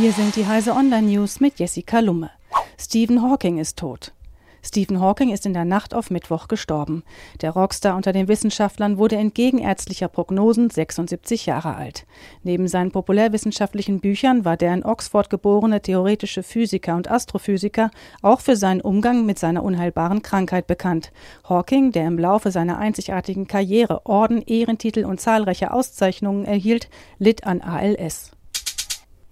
Hier sind die Heise Online News mit Jessica Lumme. Stephen Hawking ist tot. Stephen Hawking ist in der Nacht auf Mittwoch gestorben. Der Rockstar unter den Wissenschaftlern wurde entgegen ärztlicher Prognosen 76 Jahre alt. Neben seinen populärwissenschaftlichen Büchern war der in Oxford geborene theoretische Physiker und Astrophysiker auch für seinen Umgang mit seiner unheilbaren Krankheit bekannt. Hawking, der im Laufe seiner einzigartigen Karriere Orden, Ehrentitel und zahlreiche Auszeichnungen erhielt, litt an ALS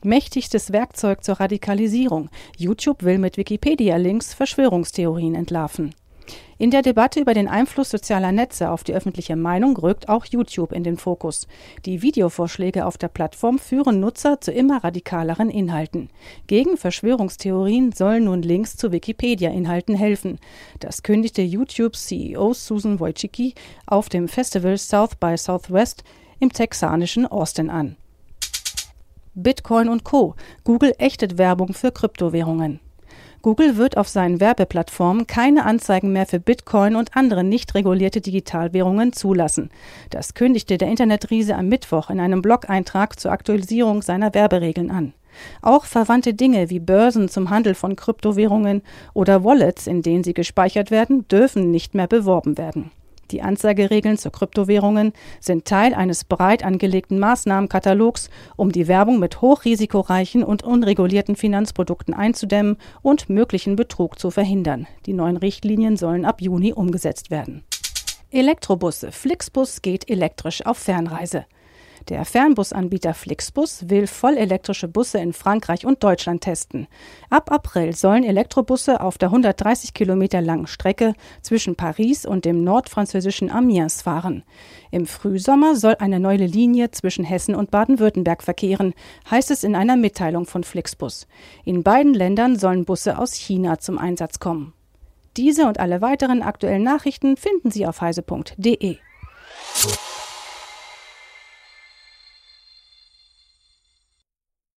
mächtigstes Werkzeug zur Radikalisierung. YouTube will mit Wikipedia-Links Verschwörungstheorien entlarven. In der Debatte über den Einfluss sozialer Netze auf die öffentliche Meinung rückt auch YouTube in den Fokus. Die Videovorschläge auf der Plattform führen Nutzer zu immer radikaleren Inhalten. Gegen Verschwörungstheorien sollen nun Links zu Wikipedia-Inhalten helfen. Das kündigte YouTube-CEO Susan Wojcicki auf dem Festival South by Southwest im texanischen Austin an. Bitcoin und Co. Google ächtet Werbung für Kryptowährungen. Google wird auf seinen Werbeplattformen keine Anzeigen mehr für Bitcoin und andere nicht regulierte Digitalwährungen zulassen. Das kündigte der Internetriese am Mittwoch in einem Blog-Eintrag zur Aktualisierung seiner Werberegeln an. Auch verwandte Dinge wie Börsen zum Handel von Kryptowährungen oder Wallets, in denen sie gespeichert werden, dürfen nicht mehr beworben werden. Die Anzeigeregeln zu Kryptowährungen sind Teil eines breit angelegten Maßnahmenkatalogs, um die Werbung mit hochrisikoreichen und unregulierten Finanzprodukten einzudämmen und möglichen Betrug zu verhindern. Die neuen Richtlinien sollen ab Juni umgesetzt werden. Elektrobusse. Flixbus geht elektrisch auf Fernreise. Der Fernbusanbieter Flixbus will vollelektrische Busse in Frankreich und Deutschland testen. Ab April sollen Elektrobusse auf der 130 Kilometer langen Strecke zwischen Paris und dem nordfranzösischen Amiens fahren. Im Frühsommer soll eine neue Linie zwischen Hessen und Baden-Württemberg verkehren, heißt es in einer Mitteilung von Flixbus. In beiden Ländern sollen Busse aus China zum Einsatz kommen. Diese und alle weiteren aktuellen Nachrichten finden Sie auf heise.de.